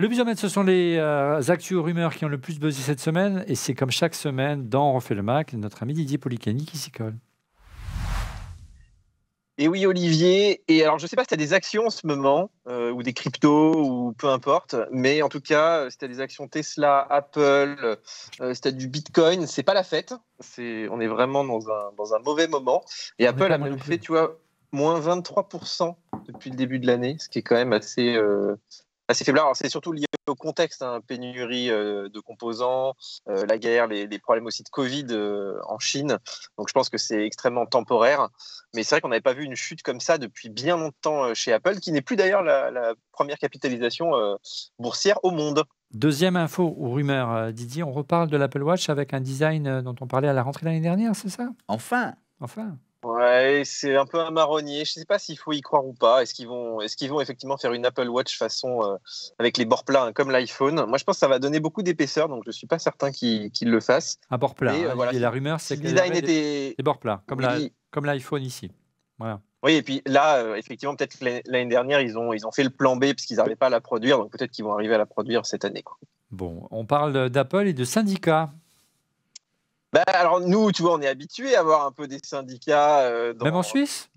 Le Busiomètre, ce sont les euh, actus rumeurs qui ont le plus buzzé cette semaine. Et c'est comme chaque semaine, dans On refait le Mac, notre ami Didier Policani qui s'y colle. Et oui, Olivier. Et alors, je ne sais pas si tu as des actions en ce moment, euh, ou des cryptos, ou peu importe, mais en tout cas, si tu as des actions Tesla, Apple, euh, si tu as du Bitcoin, c'est pas la fête. On est vraiment dans un, dans un mauvais moment. Et Apple a même fait, tu vois, moins 23% depuis le début de l'année, ce qui est quand même assez, euh, assez faible. Alors, c'est surtout lié au contexte, hein, pénurie euh, de composants, euh, la guerre, les, problèmes aussi de Covid euh, en Chine. Donc, je pense que c'est extrêmement temporaire. Mais c'est vrai qu'on n'avait pas vu une chute comme ça depuis bien longtemps chez Apple, qui n'est plus d'ailleurs la, première capitalisation boursière au monde. Deuxième info ou rumeur, Didier, on reparle de l'Apple Watch avec un design dont on parlait à la rentrée l'année dernière, c'est ça? Enfin Enfin Ouais, c'est un peu un marronnier. Je ne sais pas s'il faut y croire ou pas. Est-ce qu'ils vont, est-ce qu'ils vont effectivement faire une Apple Watch façon euh, avec les bords plats hein, comme l'iPhone? Moi, je pense que ça va donner beaucoup d'épaisseur, donc je ne suis pas certain qu'ils, le fassent. Un bord plat. Et, hein. la rumeur, c'est que design était... des bords plats, comme, l'iPhone ici. Voilà. Oui, et puis là, euh, effectivement, peut-être que l'année dernière, ils ont, ils ont fait le plan B parce qu'ils n'arrivaient pas à la produire, donc peut-être qu'ils vont arriver à la produire cette année. Bon, on parle d'Apple et de syndicats. Bah, alors nous, tu vois, on est habitué à avoir un peu des syndicats. Euh, Même en Suisse?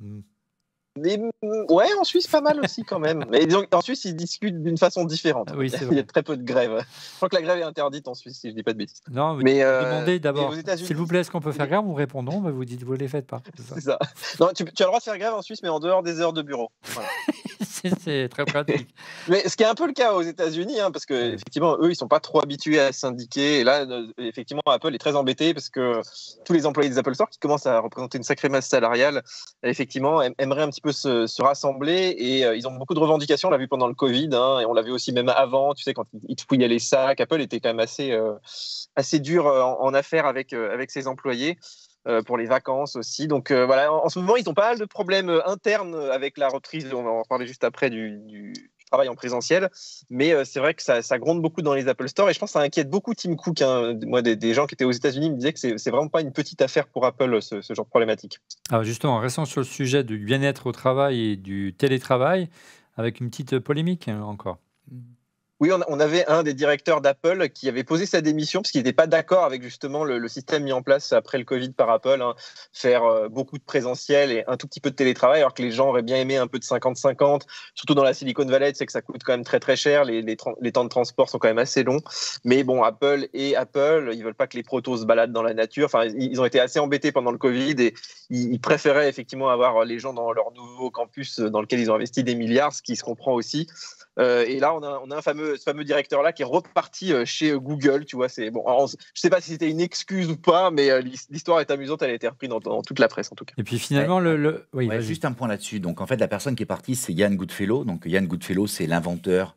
Mais, ouais, en Suisse, pas mal aussi quand même. Mais donc, en Suisse, ils discutent d'une façon différente. oui, Il y a très peu de grèves. Je crois que la grève est interdite en Suisse, si je dis pas de bêtises. Non, mais euh, demandez d'abord, s'il vous plaît, est-ce qu'on peut faire grève Vous répondons, mais vous dites, vous ne les faites pas. C'est ça. Non, tu, tu, as le droit de faire grève en Suisse, mais en dehors des heures de bureau. Voilà. c'est très pratique. Mais ce qui est un peu le cas aux États-Unis, hein, parce que effectivement, eux, ils sont pas trop habitués à syndiquer. Et là, euh, effectivement, Apple est très embêté parce que tous les employés des Apple Store, qui commencent à représenter une sacrée masse salariale, effectivement, aimeraient un petit peu se, rassembler. Et euh, ils ont beaucoup de revendications. On l'a vu pendant le Covid, hein, et on l'a vu aussi même avant. Tu sais, quand ils fouillaient les sacs, Apple était quand même assez, euh, assez dur en, en affaires avec, avec ses employés. Euh, pour les vacances aussi. Donc euh, voilà, en, ce moment, ils ont pas mal de problèmes euh, internes avec la reprise, on va en parler juste après, du, travail en présentiel. Mais c'est vrai que ça, gronde beaucoup dans les Apple Store et je pense que ça inquiète beaucoup Tim Cook. Hein. Moi, des, gens qui étaient aux États-Unis me disaient que c'est vraiment pas une petite affaire pour Apple, ce, genre de problématique. Alors justement, en restant sur le sujet du bien-être au travail et du télétravail, avec une petite polémique hein, encore. Oui, on, avait un des directeurs d'Apple qui avait posé sa démission parce qu'il n'était pas d'accord avec justement le, système mis en place après le Covid par Apple, hein. faire euh, beaucoup de présentiel et un tout petit peu de télétravail, alors que les gens auraient bien aimé un peu de 50-50, surtout dans la Silicon Valley, c'est que ça coûte quand même très très cher, les, temps de transport sont quand même assez longs. Mais bon, Apple et Apple, ils veulent pas que les protos se baladent dans la nature. Enfin, ils, ont été assez embêtés pendant le Covid et ils, préféraient effectivement avoir les gens dans leur nouveau campus dans lequel ils ont investi des milliards, ce qui se comprend aussi. Euh, et là, on a un fameux, ce fameux directeur-là qui est reparti euh, chez Google. Tu vois, c'est bon. je sais pas si c'était une excuse ou pas, mais euh, l'histoire est amusante. Elle a été reprise dans, toute la presse, en tout cas. Et puis finalement, le, Oui, juste un point là-dessus. Donc, en fait, la personne qui est partie, c'est Yann Goodfellow. Donc, Yann Goodfellow, c'est l'inventeur.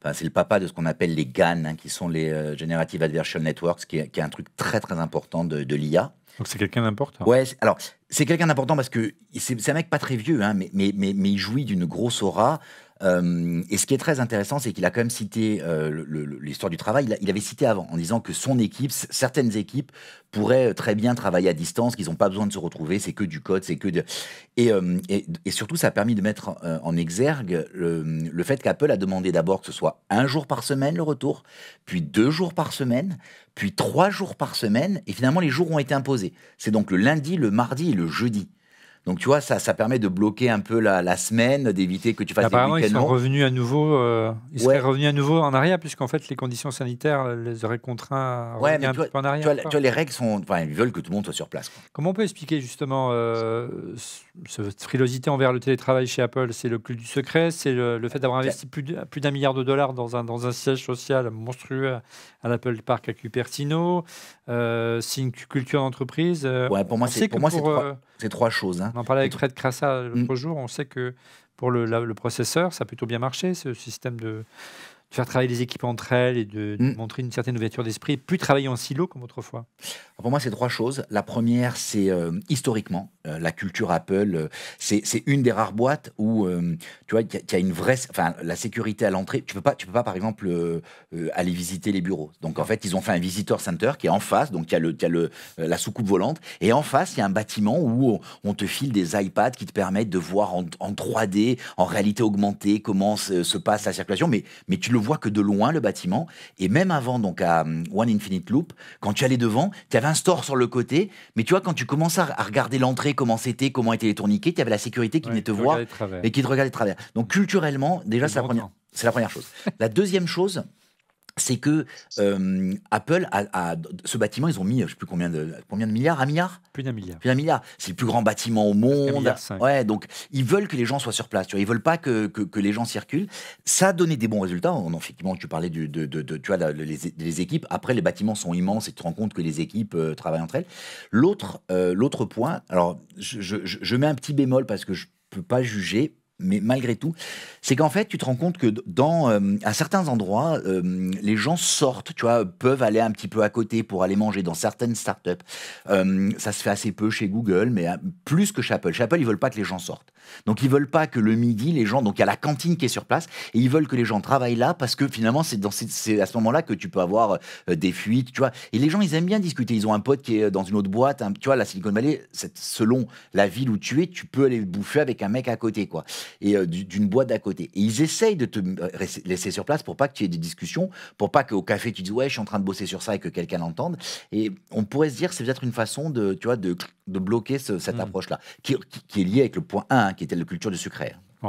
Enfin, c'est le papa de ce qu'on appelle les GAN, hein, qui sont les Generative Adversarial Networks, qui est, qui est, un truc très très important de, de l'IA. Donc c'est quelqu'un d'important. Ouais, alors c'est quelqu'un d'important parce que c'est un mec pas très vieux, hein, mais, mais, mais, mais, il jouit d'une grosse aura. Euh, et ce qui est très intéressant, c'est qu'il a quand même cité euh, l'histoire du travail. Il, avait cité avant en disant que son équipe, certaines équipes, pourraient très bien travailler à distance, qu'ils n'ont pas besoin de se retrouver, c'est que du code, c'est que de... Euh, et, surtout, ça a permis de mettre en exergue le, le fait qu'Apple a demandé d'abord que ce soit un jour par semaine le retour, puis deux jours par semaine, puis trois jours par semaine, et finalement les jours ont été imposés. C'est donc le lundi, le mardi et le jeudi. Donc, tu vois, ça, ça permet de bloquer un peu la, semaine, d'éviter que tu fasses Apparemment, des ils sont revenus à nouveau, euh, ils seraient revenus à nouveau en arrière, puisqu'en fait, les conditions sanitaires les auraient contraints à revenir un peu en arrière. Tu vois, les règles sont, enfin, ils veulent que tout le monde soit sur place. Comment on peut expliquer justement euh, cette frilosité envers le télétravail chez Apple? C'est le plus du secret, c'est le, fait d'avoir investi plus d'un milliard de dollars dans un, dans un siège social monstrueux à, l'Apple Park à Cupertino. Euh, c'est une culture d'entreprise. Ouais, pour moi, c'est pour moi, c'est trois, choses. Hein. On en parlait avec Fred Crassa l'autre mm. jour. On sait que pour le, le, processeur, ça a plutôt bien marché, ce système de, de faire travailler les équipes entre elles et de, mm. montrer une certaine ouverture d'esprit, plus travailler en silo comme autrefois Pour moi, c'est trois choses. La première, c'est euh, historiquement, euh, la culture Apple, euh, c'est une des rares boîtes où, tu vois, il y, a une vraie, enfin, la sécurité à l'entrée. Tu peux pas, tu peux pas, par exemple, aller visiter les bureaux. Donc, en fait, ils ont fait un visitor center qui est en face, donc il y a, le, y a le, la soucoupe volante, et en face, il y a un bâtiment où on, te file des iPads qui te permettent de voir en, 3D, en réalité augmentée, comment se, se passe la circulation, mais, mais tu le le vois que de loin, le bâtiment. Et même avant, donc à hum, One Infinite Loop, quand tu allais devant, tu avais un store sur le côté. Mais tu vois, quand tu commençais à regarder l'entrée, comment c'était, comment étaient les tourniquets, tu avais la sécurité qui venait te voir et qui te regardait de travers. Donc culturellement, déjà, c'est la, première, la première chose. la deuxième chose, c'est que euh, Apple a, ce bâtiment, ils ont mis, je sais plus combien de combien de milliards, un milliard, plus d'un milliard, plus d'un milliard. C'est le plus grand bâtiment au monde. Ouais, donc ils veulent que les gens soient sur place. Tu vois, ils veulent pas que, que, les gens circulent. Ça a donné des bons résultats. On, effectivement, tu parlais de, de, de, tu vois, les, équipes. Après, les bâtiments sont immenses et tu te rends compte que les équipes euh, travaillent entre elles. L'autre, euh, l'autre point. Alors, je, je, je mets un petit bémol parce que je peux pas juger mais malgré tout, c'est qu'en fait, tu te rends compte que dans, euh, certains endroits, euh, les gens sortent, tu vois, peuvent aller un petit peu à côté pour aller manger dans certaines startups. Euh, ça se fait assez peu chez Google, mais plus que chez Apple. Chez Apple, ils veulent pas que les gens sortent. Donc, ils veulent pas que le midi, les gens, donc il y a la cantine qui est sur place, et ils veulent que les gens travaillent là parce que finalement, c'est à ce moment-là que tu peux avoir des fuites, tu vois. Et les gens, ils aiment bien discuter. Ils ont un pote qui est dans une autre boîte, tu vois, la Silicon Valley, selon la ville où tu es, tu peux aller bouffer avec un mec à côté, quoi et euh, d'une boîte d'à côté. Et ils essayent de te euh, laisser sur place pour pas que tu aies des discussions, pour pas qu'au café tu dises ouais, je suis en train de bosser sur ça et que quelqu'un l'entende. Et on pourrait se dire c'est peut-être une façon de, tu vois, de, de bloquer cette hmm. approche-là, qui, qui, est liée avec le point 1, qui était la culture du sucre.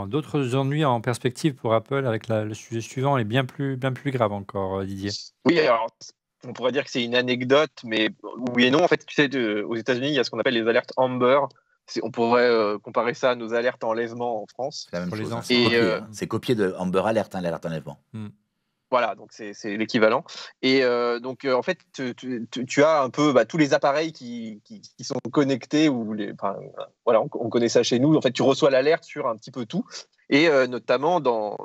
D'autres ennuis en perspective pour Apple avec le sujet suivant est bien plus, bien plus grave encore, euh, Didier. Oui, alors on pourrait dire que c'est une anecdote, mais oui et non. En fait, tu sais, aux États-Unis, il y a ce qu'on appelle les alertes Amber on pourrait euh, comparer ça à nos alertes enlèvement en France. C'est la même chose. Euh, c'est copié, de Amber Alert, hein, l'alerte enlèvement. Hmm. Voilà, donc c'est l'équivalent. Et euh, donc, en fait, tu, as un peu bah, tous les appareils qui, sont connectés, ou les, voilà, on, on, connaît ça chez nous. En fait, tu reçois l'alerte sur un petit peu tout. Et notamment dans,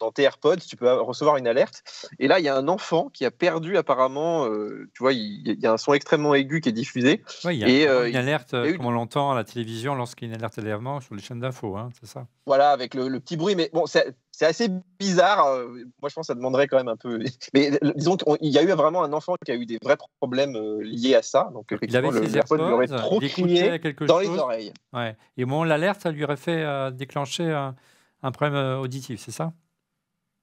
dans, tes AirPods, tu peux recevoir une alerte. Et là, il y a un enfant qui a perdu apparemment, euh, tu vois, il, y a un son extrêmement aigu qui est diffusé. Oui, il y a euh, une alerte, comme on l'entend à la télévision lorsqu'il y a une alerte d'élèvement sur les chaînes d'infos, hein, c'est ça Voilà, avec le, petit bruit. Mais bon, c'est assez bizarre. Euh, moi, je pense que ça demanderait quand même un peu. Mais disons qu'il y a eu vraiment un enfant qui a eu des vrais problèmes liés à ça. Donc, il avait ses AirPods, il aurait trop crié dans les oreilles. Ouais. Et au moment l'alerte, ça lui aurait fait déclencher un problème auditif, c'est ça?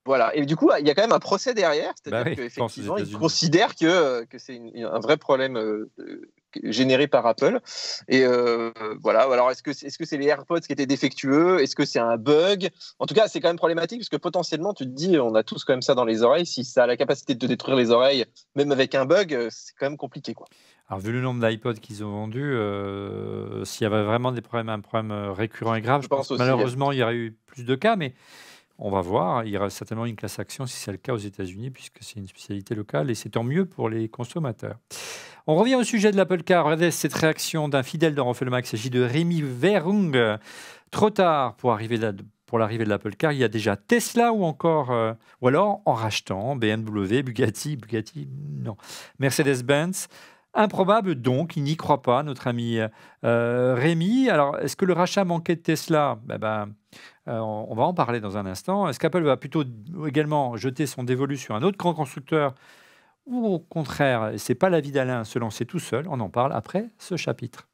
Voilà. Et du coup, il y a quand même un procès derrière, c'est-à-dire bah qu'effectivement, ils considèrent que, que c'est un vrai problème euh, généré par Apple. Et euh, voilà. Alors, est-ce que est-ce que c'est les AirPods qui étaient défectueux? Est-ce que c'est un bug? En tout cas, c'est quand même problématique parce que potentiellement, tu te dis, on a tous quand même ça dans les oreilles. Si ça a la capacité de te détruire les oreilles, même avec un bug, euh, c'est quand même compliqué, quoi. Alors, vu le nombre d'iPods qu'ils ont vendus, s'il y avait vraiment des problèmes, un problème récurrent et grave, je, pense, malheureusement, il y aurait eu plus de cas, mais on va voir. Il y aura certainement une classe action si c'est le cas aux États-Unis, puisque c'est une spécialité locale et c'est tant mieux pour les consommateurs. On revient au sujet de l'Apple Car. Regardez cette réaction d'un fidèle de Max. Il s'agit de Rémi Verung. Trop tard pour l'arrivée de l'Apple Car, il y a déjà Tesla ou encore, euh, ou alors en rachetant BMW, Bugatti, Bugatti, non, Mercedes-Benz. Improbable donc, il n'y croit pas, notre ami euh, Rémi. Alors, est-ce que le rachat manquait de Tesla? Ben, ben euh, on va en parler dans un instant. Est-ce qu'Apple va plutôt également jeter son dévolu sur un autre grand constructeur ou au contraire, c'est pas l'avis d'Alain, se lancer tout seul? On en parle après ce chapitre.